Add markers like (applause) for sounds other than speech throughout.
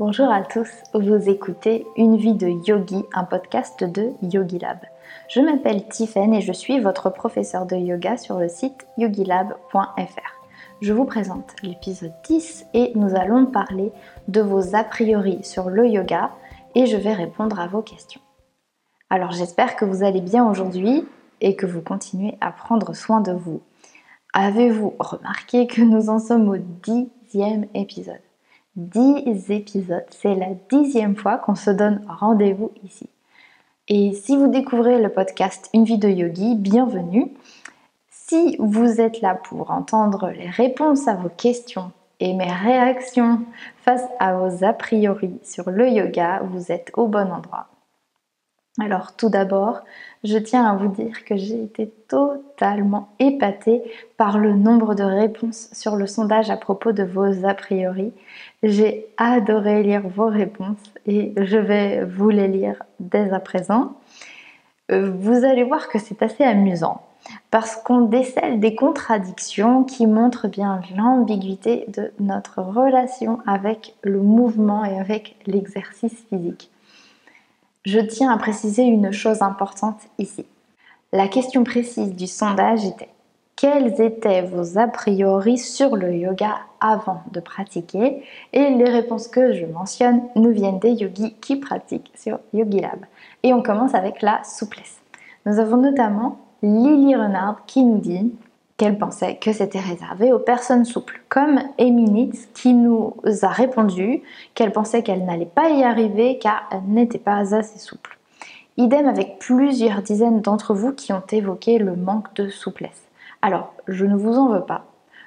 Bonjour à tous, vous écoutez Une vie de yogi, un podcast de Yogi Lab. Je m'appelle Tiffen et je suis votre professeur de yoga sur le site yogilab.fr. Je vous présente l'épisode 10 et nous allons parler de vos a priori sur le yoga et je vais répondre à vos questions. Alors j'espère que vous allez bien aujourd'hui et que vous continuez à prendre soin de vous. Avez-vous remarqué que nous en sommes au dixième épisode? 10 épisodes. C'est la dixième fois qu'on se donne rendez-vous ici. Et si vous découvrez le podcast Une vie de yogi, bienvenue. Si vous êtes là pour entendre les réponses à vos questions et mes réactions face à vos a priori sur le yoga, vous êtes au bon endroit. Alors tout d'abord, je tiens à vous dire que j'ai été totalement épatée par le nombre de réponses sur le sondage à propos de vos a priori. J'ai adoré lire vos réponses et je vais vous les lire dès à présent. Euh, vous allez voir que c'est assez amusant parce qu'on décèle des contradictions qui montrent bien l'ambiguïté de notre relation avec le mouvement et avec l'exercice physique. Je tiens à préciser une chose importante ici. La question précise du sondage était quels étaient vos a priori sur le yoga avant de pratiquer? Et les réponses que je mentionne nous viennent des yogis qui pratiquent sur YogiLab. Et on commence avec la souplesse. Nous avons notamment Lily Renard qui nous dit qu'elle pensait que c'était réservé aux personnes souples, comme Eminitz qui nous a répondu qu'elle pensait qu'elle n'allait pas y arriver car elle n'était pas assez souple. Idem avec plusieurs dizaines d'entre vous qui ont évoqué le manque de souplesse. Alors, je ne vous en veux pas,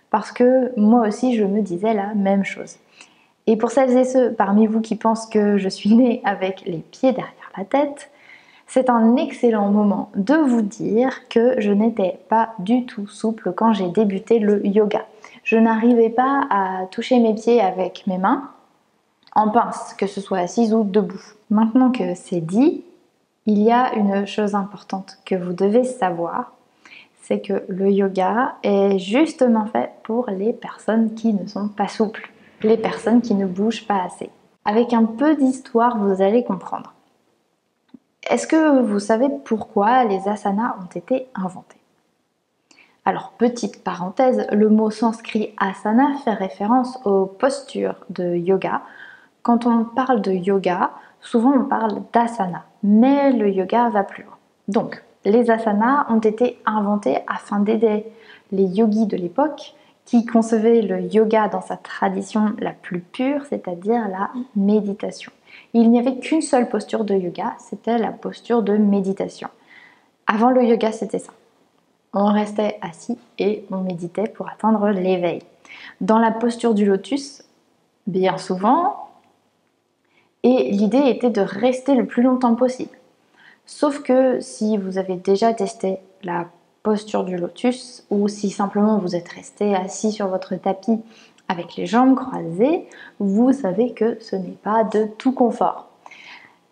parce que moi aussi je me disais la même chose. Et pour celles et ceux parmi vous qui pensent que je suis née avec les pieds derrière la tête, c'est un excellent moment de vous dire que je n'étais pas du tout souple quand j'ai débuté le yoga. Je n'arrivais pas à toucher mes pieds avec mes mains en pince, que ce soit assise ou debout. Maintenant que c'est dit, il y a une chose importante que vous devez savoir, c'est que le yoga est justement fait pour les personnes qui ne sont pas souples, les personnes qui ne bougent pas assez. Avec un peu d'histoire, vous allez comprendre. Est-ce que vous savez pourquoi les asanas ont été inventés? Alors, petite parenthèse, le mot sanskrit asana fait référence aux postures de yoga. Quand on parle de yoga, souvent on parle d'asana, mais le yoga va plus loin. Donc, les asanas ont été inventés afin d'aider les yogis de l'époque qui concevaient le yoga dans sa tradition la plus pure, c'est-à-dire la méditation il n'y avait qu'une seule posture de yoga, c'était la posture de méditation. Avant le yoga, c'était ça. On restait assis et on méditait pour atteindre l'éveil. Dans la posture du lotus, bien souvent, et l'idée était de rester le plus longtemps possible. Sauf que si vous avez déjà testé la posture du lotus ou si simplement vous êtes resté assis sur votre tapis avec les jambes croisées, vous savez que ce n'est pas de tout confort.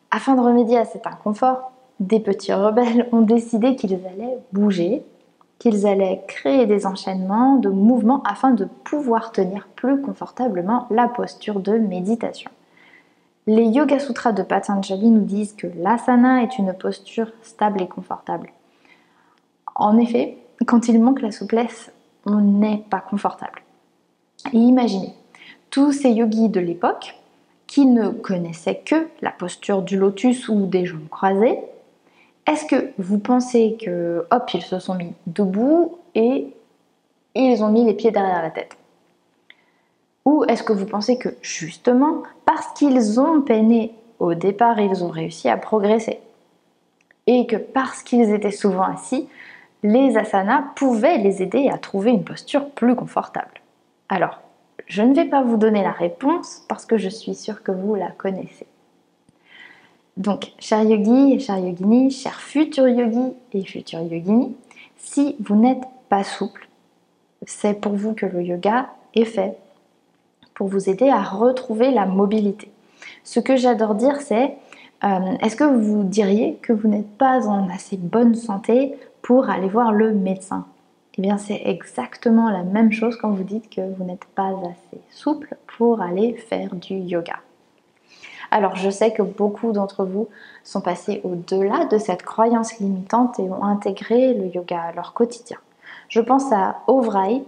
Afin de remédier à cet inconfort, des petits rebelles ont décidé qu'ils allaient bouger, qu'ils allaient créer des enchaînements de mouvements afin de pouvoir tenir plus confortablement la posture de méditation. Les Yoga Sutras de Patanjali nous disent que l'asana est une posture stable et confortable. En effet, quand il manque la souplesse, on n'est pas confortable. Imaginez, tous ces yogis de l'époque, qui ne connaissaient que la posture du lotus ou des jambes croisées, est-ce que vous pensez que, hop, ils se sont mis debout et ils ont mis les pieds derrière la tête? Ou est-ce que vous pensez que, justement, parce qu'ils ont peiné au départ, ils ont réussi à progresser? Et que parce qu'ils étaient souvent assis, les asanas pouvaient les aider à trouver une posture plus confortable? Alors, je ne vais pas vous donner la réponse parce que je suis sûre que vous la connaissez. Donc, cher yogi et cher yogini, cher futur yogi et futur yogini, si vous n'êtes pas souple, c'est pour vous que le yoga est fait pour vous aider à retrouver la mobilité. Ce que j'adore dire, c'est euh, est-ce que vous diriez que vous n'êtes pas en assez bonne santé pour aller voir le médecin? Eh bien, c'est exactement la même chose quand vous dites que vous n'êtes pas assez souple pour aller faire du yoga. Alors je sais que beaucoup d'entre vous sont passés au-delà de cette croyance limitante et ont intégré le yoga à leur quotidien. Je pense à Ovright,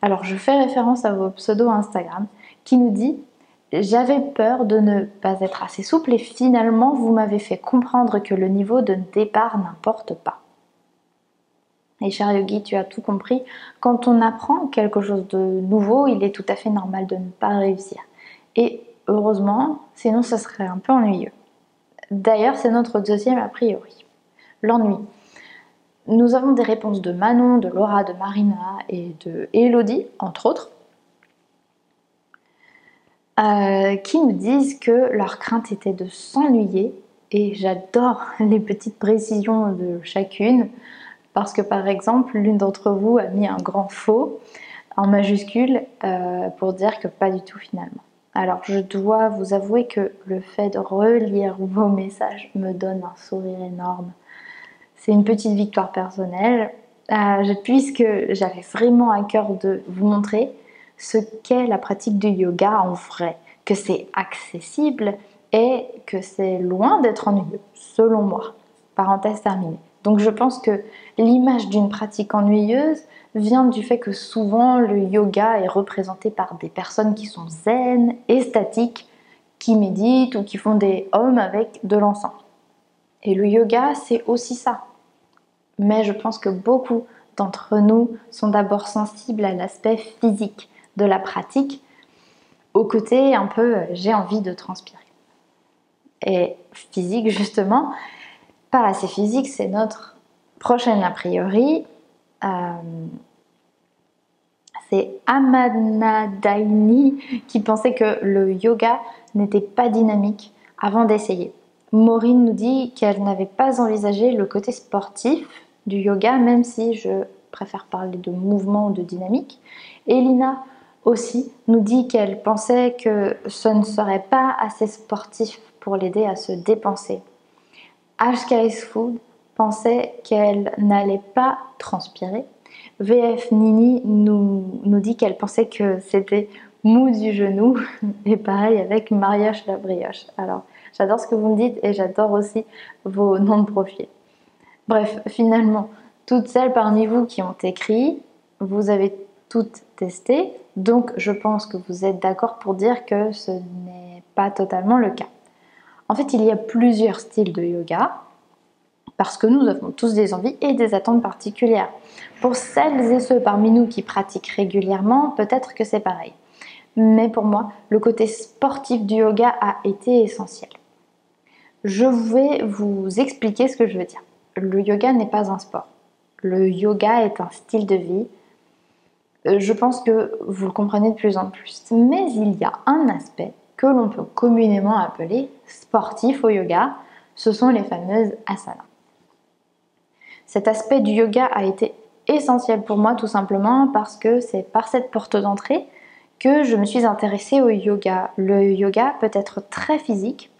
alors je fais référence à vos pseudos Instagram, qui nous dit j'avais peur de ne pas être assez souple et finalement vous m'avez fait comprendre que le niveau de départ n'importe pas. Et cher Yogi, tu as tout compris. Quand on apprend quelque chose de nouveau, il est tout à fait normal de ne pas réussir. Et heureusement, sinon ce serait un peu ennuyeux. D'ailleurs, c'est notre deuxième a priori. L'ennui. Nous avons des réponses de Manon, de Laura, de Marina et de Elodie, entre autres, euh, qui nous disent que leur crainte était de s'ennuyer. Et j'adore (laughs) les petites précisions de chacune, parce que par exemple, l'une d'entre vous a mis un grand faux en majuscule euh, pour dire que pas du tout finalement. Alors je dois vous avouer que le fait de relire vos messages me donne un sourire énorme. C'est une petite victoire personnelle, euh, puisque j'avais vraiment à cœur de vous montrer ce qu'est la pratique du yoga en vrai, que c'est accessible et que c'est loin d'être ennuyeux, selon moi. Parenthèse terminée. Donc je pense que l'image d'une pratique ennuyeuse vient du fait que souvent le yoga est représenté par des personnes qui sont zen, statiques, qui méditent ou qui font des hommes avec de l'encens. Et le yoga, c'est aussi ça. Mais je pense que beaucoup d'entre nous sont d'abord sensibles à l'aspect physique de la pratique, au côté un peu j'ai envie de transpirer. Et physique, (laughs) justement, assez physique, c'est notre prochaine a priori. Euh, c'est Amanadaini qui pensait que le yoga n'était pas dynamique avant d'essayer. Maureen nous dit qu'elle n'avait pas envisagé le côté sportif du yoga, même si je préfère parler de mouvement ou de dynamique. Elina aussi nous dit qu'elle pensait que ce ne serait pas assez sportif pour l'aider à se dépenser. HKS Food pensait qu'elle n'allait pas transpirer. VF Nini nous, nous dit qu'elle pensait que c'était mou du genou. (laughs) Et pareil avec Mariage la brioche. Alors, j'adore ce que vous me dites et j'adore aussi vos noms de profil. Bref, finalement, toutes celles parmi vous qui ont écrit, vous avez toutes testé. Donc, je pense que vous êtes d'accord pour dire que ce n'est pas totalement le cas. En fait, il y a plusieurs styles de yoga parce que nous avons tous des envies et des attentes particulières. Pour celles et ceux parmi nous qui pratiquent régulièrement, peut-être que c'est pareil. Mais pour moi, le côté sportif du yoga a été essentiel. Je vais vous expliquer ce que je veux dire. Le yoga n'est pas un sport. Le yoga est un style de vie. Euh, je pense que vous le comprenez de plus en plus. Mais il y a un aspect que l'on peut communément appeler sportif au yoga. Ce sont les fameuses asanas. Cet aspect du yoga a été essentiel pour moi tout simplement parce que c'est par cette porte d'entrée que je me suis intéressée au yoga. Le yoga peut être très physique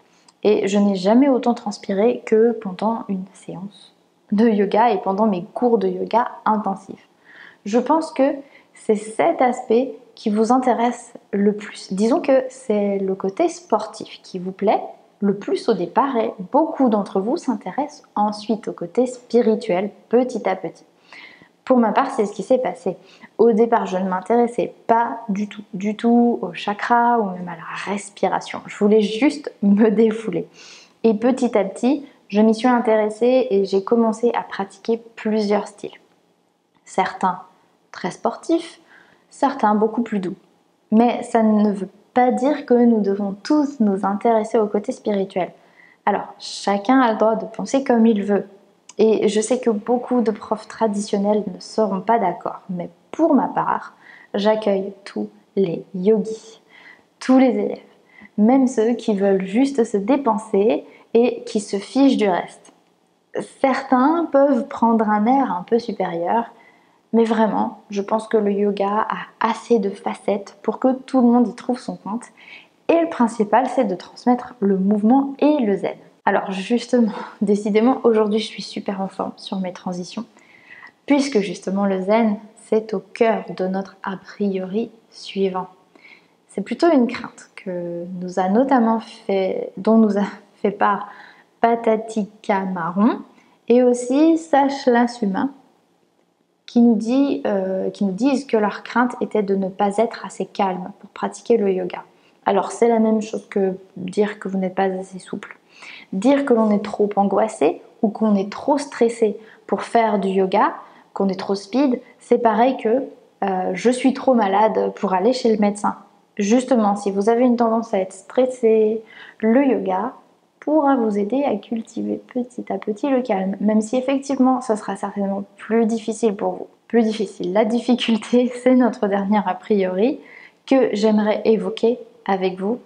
et je n'ai jamais autant transpiré que pendant une séance de yoga et pendant mes cours de yoga intensifs. Je pense que c'est cet aspect qui vous intéresse le plus. Disons que c'est le côté sportif qui vous plaît le plus au départ et beaucoup d'entre vous s'intéressent ensuite au côté spirituel petit à petit. Pour ma part, c'est ce qui s'est passé. Au départ, je ne m'intéressais pas du tout, du tout au chakra ou même à la respiration. Je voulais juste me défouler. Et petit à petit, je m'y suis intéressée et j'ai commencé à pratiquer plusieurs styles. Certains très sportifs, certains beaucoup plus doux. Mais ça ne veut pas dire que nous devons tous nous intéresser au côté spirituel. Alors, chacun a le droit de penser comme il veut. Et je sais que beaucoup de profs traditionnels ne seront pas d'accord, mais pour ma part, j'accueille tous les yogis, tous les élèves, même ceux qui veulent juste se dépenser et qui se fichent du reste. Certains peuvent prendre un air un peu supérieur, mais vraiment, je pense que le yoga a assez de facettes pour que tout le monde y trouve son compte. Et le principal, c'est de transmettre le mouvement et le zen. Alors justement, (laughs) décidément, aujourd'hui, je suis super en forme sur mes transitions, puisque justement le zen, c'est au cœur de notre a priori suivant. C'est plutôt une crainte que nous a notamment fait, dont nous a fait part Patatika Marron et aussi Sache Suma qui nous, dit, euh, qui nous disent que leur crainte était de ne pas être assez calme pour pratiquer le yoga. Alors c'est la même chose que dire que vous n'êtes pas assez souple. Dire que l'on est trop angoissé ou qu'on est trop stressé pour faire du yoga, qu'on est trop speed, c'est pareil que euh, je suis trop malade pour aller chez le médecin. Justement, si vous avez une tendance à être stressé, le yoga pourra vous aider à cultiver petit à petit le calme, même si effectivement ce sera certainement plus difficile pour vous. Plus difficile. La difficulté, (laughs) c'est notre dernière a priori que j'aimerais évoquer avec vous.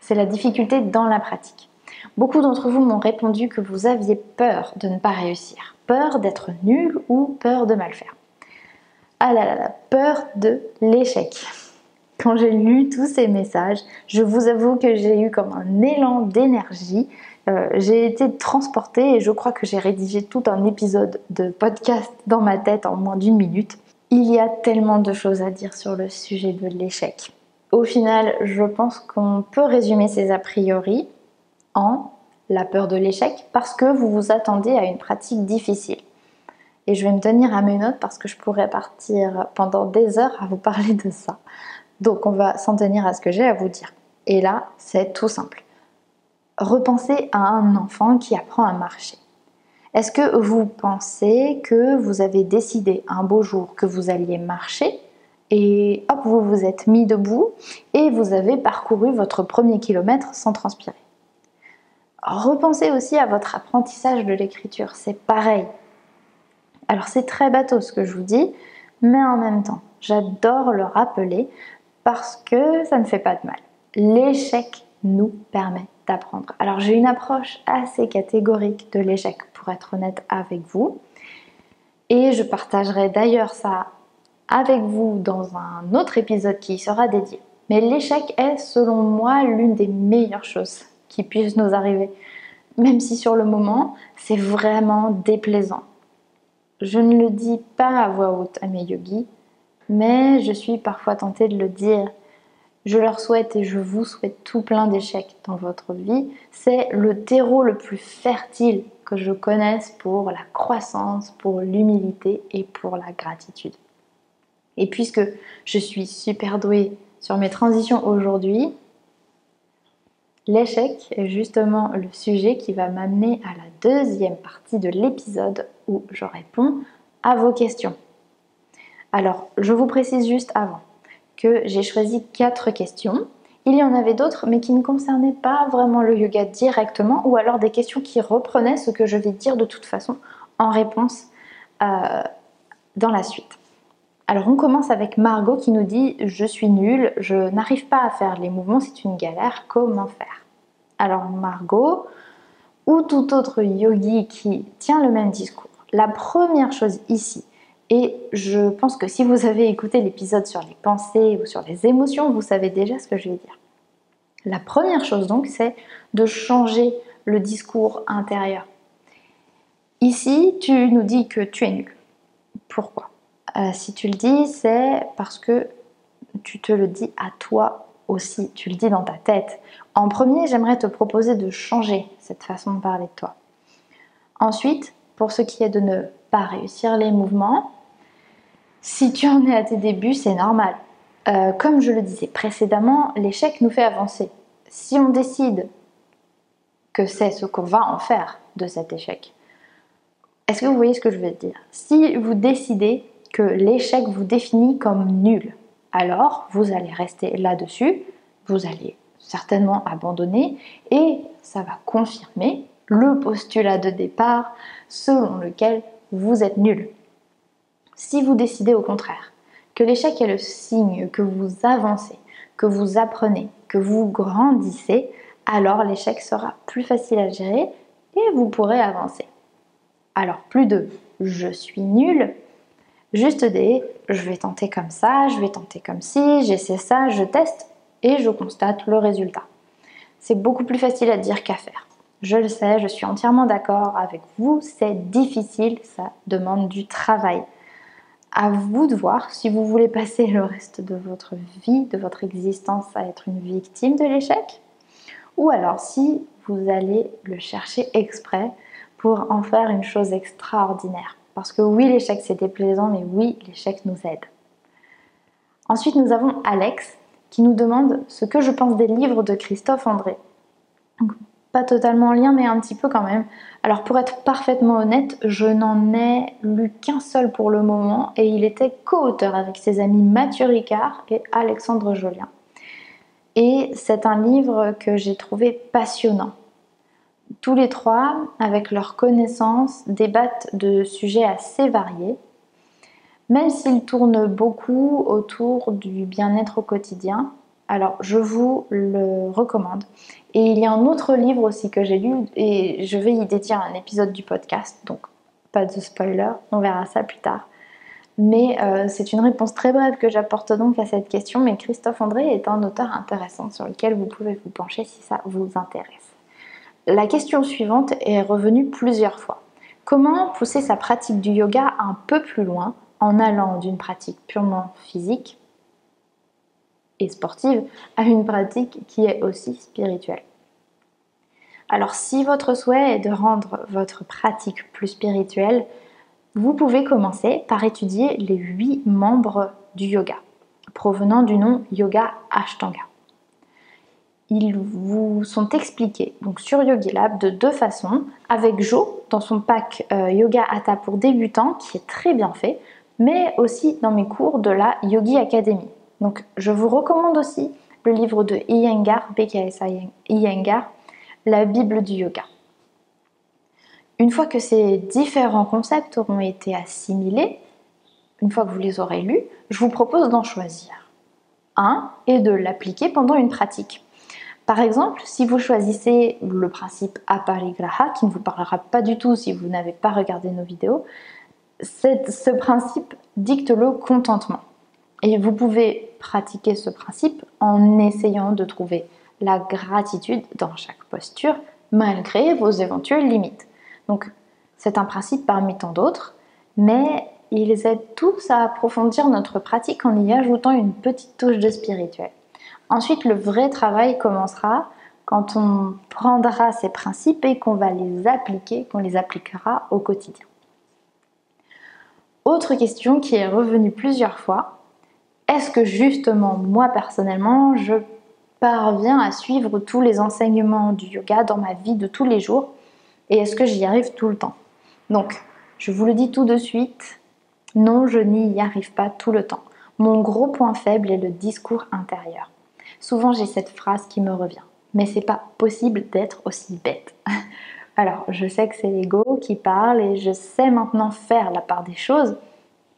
C'est la difficulté dans la pratique. Beaucoup d'entre vous m'ont répondu que vous aviez peur de ne pas réussir, peur d'être nul ou peur de mal faire. Ah là là là, peur de l'échec. Quand j'ai lu tous ces messages, je vous avoue que j'ai eu comme un élan d'énergie. Euh, j'ai été transportée et je crois que j'ai rédigé tout un épisode de podcast dans ma tête en moins d'une minute. Il y a tellement de choses à dire sur le sujet de l'échec. Au final, je pense qu'on peut résumer ces a priori en la peur de l'échec parce que vous vous attendez à une pratique difficile. Et je vais me tenir à mes notes parce que je pourrais partir pendant des heures à vous parler de ça. Donc on va s'en tenir à ce que j'ai à vous dire. Et là, c'est tout simple. Repensez à un enfant qui apprend à marcher. Est-ce que vous pensez que vous avez décidé un beau jour que vous alliez marcher et hop, vous vous êtes mis debout et vous avez parcouru votre premier kilomètre sans transpirer? Repensez aussi à votre apprentissage de l'écriture, c'est pareil. Alors c'est très bateau ce que je vous dis, mais en même temps, j'adore le rappeler parce que ça ne fait pas de mal. L'échec nous permet d'apprendre. Alors j'ai une approche assez catégorique de l'échec pour être honnête avec vous. Et je partagerai d'ailleurs ça avec vous dans un autre épisode qui y sera dédié. Mais l'échec est selon moi l'une des meilleures choses qui puissent nous arriver. Même si sur le moment, c'est vraiment déplaisant. Je ne le dis pas à voix haute à mes yogis, mais je suis parfois tentée de le dire. Je leur souhaite et je vous souhaite tout plein d'échecs dans votre vie. C'est le terreau le plus fertile que je connaisse pour la croissance, pour l'humilité et pour la gratitude. Et puisque je suis super douée sur mes transitions aujourd'hui, l'échec est justement le sujet qui va m'amener à la deuxième partie de l'épisode où je réponds à vos questions. Alors, je vous précise juste avant que j'ai choisi quatre questions. Il y en avait d'autres, mais qui ne concernaient pas vraiment le yoga directement, ou alors des questions qui reprenaient ce que je vais dire de toute façon en réponse euh, dans la suite. Alors on commence avec Margot qui nous dit Je suis nulle, je n'arrive pas à faire les mouvements, c'est une galère, comment faire? Alors Margot, ou tout autre yogi qui tient le même discours, la première chose ici, et je pense que si vous avez écouté l'épisode sur les pensées ou sur les émotions, vous savez déjà ce que je vais dire. La première chose donc, c'est de changer le discours intérieur. Ici, tu nous dis que tu es nul. Pourquoi? Euh, Si tu le dis, c'est parce que tu te le dis à toi aussi, tu le dis dans ta tête. En premier, j'aimerais te proposer de changer cette façon de parler de toi. Ensuite, pour ce qui est de ne pas réussir les mouvements, si tu en es à tes débuts, c'est normal. Euh, comme je le disais précédemment, l'échec nous fait avancer. Si on décide que c'est ce qu'on va en faire de cet échec, est-ce que vous voyez ce que je veux dire? Si vous décidez que l'échec vous définit comme nul, alors vous allez rester là-dessus, vous allez certainement abandonner et ça va confirmer le postulat de départ selon lequel vous êtes nul. Si vous décidez au contraire que l'échec est le signe que vous avancez, que vous apprenez, que vous grandissez, alors l'échec sera plus facile à gérer et vous pourrez avancer. Alors plus de je suis nul, juste des je vais tenter comme ça, je vais tenter comme ci, j'essaie ça, je teste et je constate le résultat. C'est beaucoup plus facile à dire qu'à faire. Je le sais, je suis entièrement d'accord avec vous, c'est difficile, ça demande du travail. À vous de voir si vous voulez passer le reste de votre vie, de votre existence à être une victime de l'échec, ou alors si vous allez le chercher exprès pour en faire une chose extraordinaire. Parce que oui, l'échec c'est déplaisant, mais oui, l'échec nous aide. Ensuite, nous avons Alex qui nous demande ce que je pense des livres de Christophe André. Pas totalement en lien, mais un petit peu quand même. Alors pour être parfaitement honnête, je n'en ai lu qu'un seul pour le moment et il était co-auteur avec ses amis Mathieu Ricard et Alexandre Jolien. Et c'est un livre que j'ai trouvé passionnant. Tous les trois, avec leurs connaissances, débattent de sujets assez variés, même s'ils tournent beaucoup autour du bien-être au quotidien. Alors, je vous le recommande. Et il y a un autre livre aussi que j'ai lu et je vais y dédier un épisode du podcast, donc pas de spoiler, on verra ça plus tard. Mais euh, c'est une réponse très brève que j'apporte donc à cette question, mais Christophe André est un auteur intéressant sur lequel vous pouvez vous pencher si ça vous intéresse. La question suivante est revenue plusieurs fois. Comment pousser sa pratique du yoga un peu plus loin en allant d'une pratique purement physique et sportive à une pratique qui est aussi spirituelle Alors si votre souhait est de rendre votre pratique plus spirituelle, vous pouvez commencer par étudier les huit membres du yoga, provenant du nom Yoga Ashtanga. Ils vous sont expliqués donc sur YogiLab de deux façons, avec Jo dans son pack euh, Yoga Hatha pour débutants qui est très bien fait, mais aussi dans mes cours de la Yogi Academy. Donc je vous recommande aussi le livre de Iyengar, BKS Iyengar, La Bible du Yoga. Une fois que ces différents concepts auront été assimilés, une fois que vous les aurez lus, je vous propose d'en choisir un et de l'appliquer pendant une pratique. Par exemple, si vous choisissez le principe aparigraha, qui ne vous parlera pas du tout si vous n'avez pas regardé nos vidéos, ce principe dicte le contentement. Et vous pouvez pratiquer ce principe en essayant de trouver la gratitude dans chaque posture, malgré vos éventuelles limites. Donc c'est un principe parmi tant d'autres, mais ils aident tous à approfondir notre pratique en y ajoutant une petite touche de spirituel. Ensuite, le vrai travail commencera quand on prendra ces principes et qu'on va les appliquer, qu'on les appliquera au quotidien. Autre question qui est revenue plusieurs fois, est-ce que justement moi personnellement je parviens à suivre tous les enseignements du yoga dans ma vie de tous les jours et est-ce que j'y arrive tout le temps? Donc, je vous le dis tout de suite, non, je n'y arrive pas tout le temps. Mon gros point faible est le discours intérieur. Souvent, j'ai cette phrase qui me revient. Mais c'est pas possible d'être aussi bête. (laughs) Alors, je sais que c'est l'ego qui parle et je sais maintenant faire la part des choses,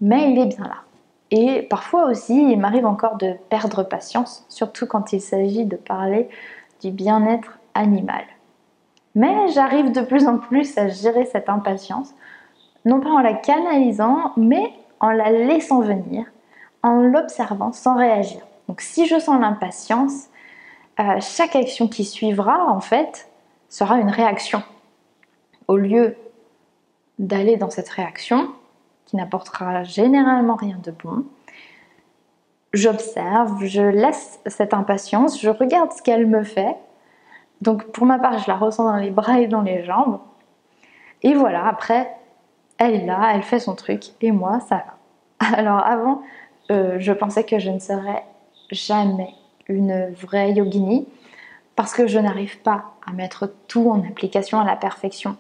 mais il est bien là. Et parfois aussi, il m'arrive encore de perdre patience, surtout quand il s'agit de parler du bien-être animal. Mais j'arrive de plus en plus à gérer cette impatience, non pas en la canalisant, mais en la laissant venir, en l'observant sans réagir. Donc si je sens l'impatience, euh, chaque action qui suivra, en fait, sera une réaction. Au lieu d'aller dans cette réaction, qui n'apportera généralement rien de bon, j'observe, je laisse cette impatience, je regarde ce qu'elle me fait, donc pour ma part, je la ressens dans les bras et dans les jambes. Et voilà, après, elle est là, elle fait son truc, et moi, ça va. (laughs) Alors avant, euh, je pensais que je ne serais jamais une vraie yogini, parce que je n'arrive pas à mettre tout en application à la perfection.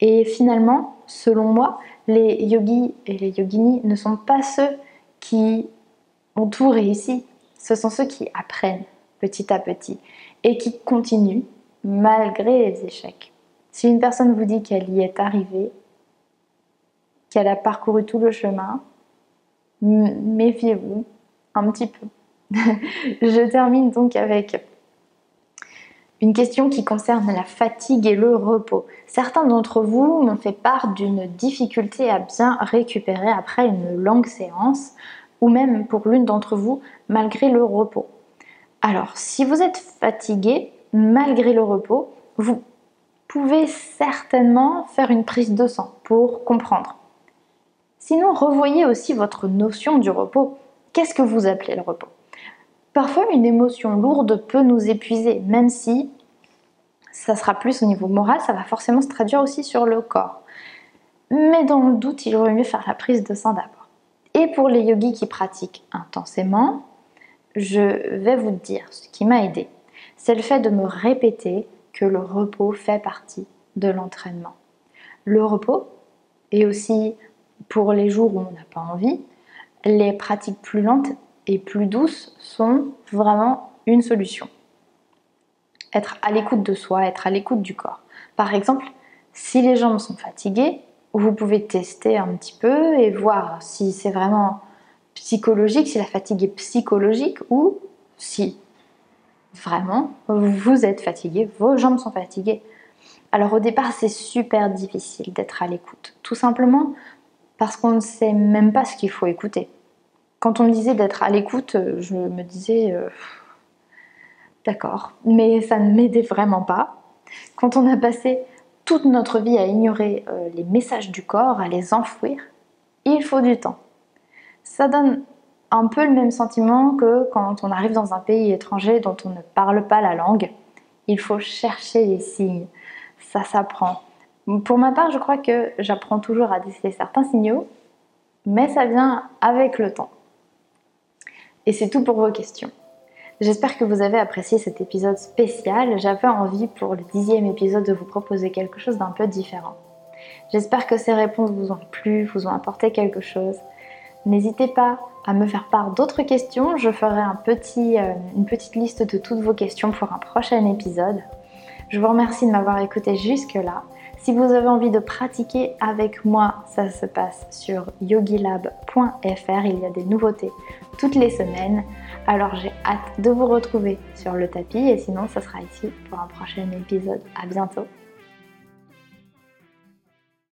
Et finalement, selon moi, les yogis et les yoginis ne sont pas ceux qui ont tout réussi, ce sont ceux qui apprennent petit à petit et qui continue malgré les échecs. Si une personne vous dit qu'elle y est arrivée, qu'elle a parcouru tout le chemin, méfiez-vous un petit peu. (laughs) Je termine donc avec une question qui concerne la fatigue et le repos. Certains d'entre vous m'ont fait part d'une difficulté à bien récupérer après une longue séance, ou même pour l'une d'entre vous, malgré le repos. Alors, si vous êtes fatigué, malgré le repos, vous pouvez certainement faire une prise de sang pour comprendre. Sinon, revoyez aussi votre notion du repos. Qu'est-ce que vous appelez le repos? Parfois, une émotion lourde peut nous épuiser, même si ça sera plus au niveau moral, ça va forcément se traduire aussi sur le corps. Mais dans le doute, il vaut mieux faire la prise de sang d'abord. Et pour les yogis qui pratiquent intensément, je vais vous dire ce qui m'a aidé. C'est le fait de me répéter que le repos fait partie de l'entraînement. Le repos, et aussi pour les jours où on n'a pas envie, les pratiques plus lentes et plus douces sont vraiment une solution. Être à l'écoute de soi, être à l'écoute du corps. Par exemple, si les jambes sont fatiguées, vous pouvez tester un petit peu et voir si c'est vraiment psychologique, si la fatigue est psychologique ou si vraiment vous êtes fatigué, vos jambes sont fatiguées. Alors au départ, c'est super difficile d'être à l'écoute. Tout simplement parce qu'on ne sait même pas ce qu'il faut écouter. Quand on me disait d'être à l'écoute, je me disais euh, d'accord, mais ça ne m'aidait vraiment pas. Quand on a passé toute notre vie à ignorer euh, les messages du corps, à les enfouir, il faut du temps. Ça donne un peu le même sentiment que quand on arrive dans un pays étranger dont on ne parle pas la langue. Il faut chercher les signes. Ça s'apprend. Pour ma part, je crois que j'apprends toujours à déceler certains signaux, mais ça vient avec le temps. Et c'est tout pour vos questions. J'espère que vous avez apprécié cet épisode spécial. J'avais envie pour le dixième épisode de vous proposer quelque chose d'un peu différent. J'espère que ces réponses vous ont plu, vous ont apporté quelque chose. N'hésitez pas à me faire part d'autres questions. Je ferai euh, une petite liste de toutes vos questions pour un prochain épisode. Je vous remercie de m'avoir écouté jusque-là. Si vous avez envie de pratiquer avec moi, ça se passe sur yogilab.fr. Il y a des nouveautés toutes les semaines. Alors j'ai hâte de vous retrouver sur le tapis et sinon ça sera ici pour un prochain épisode. À bientôt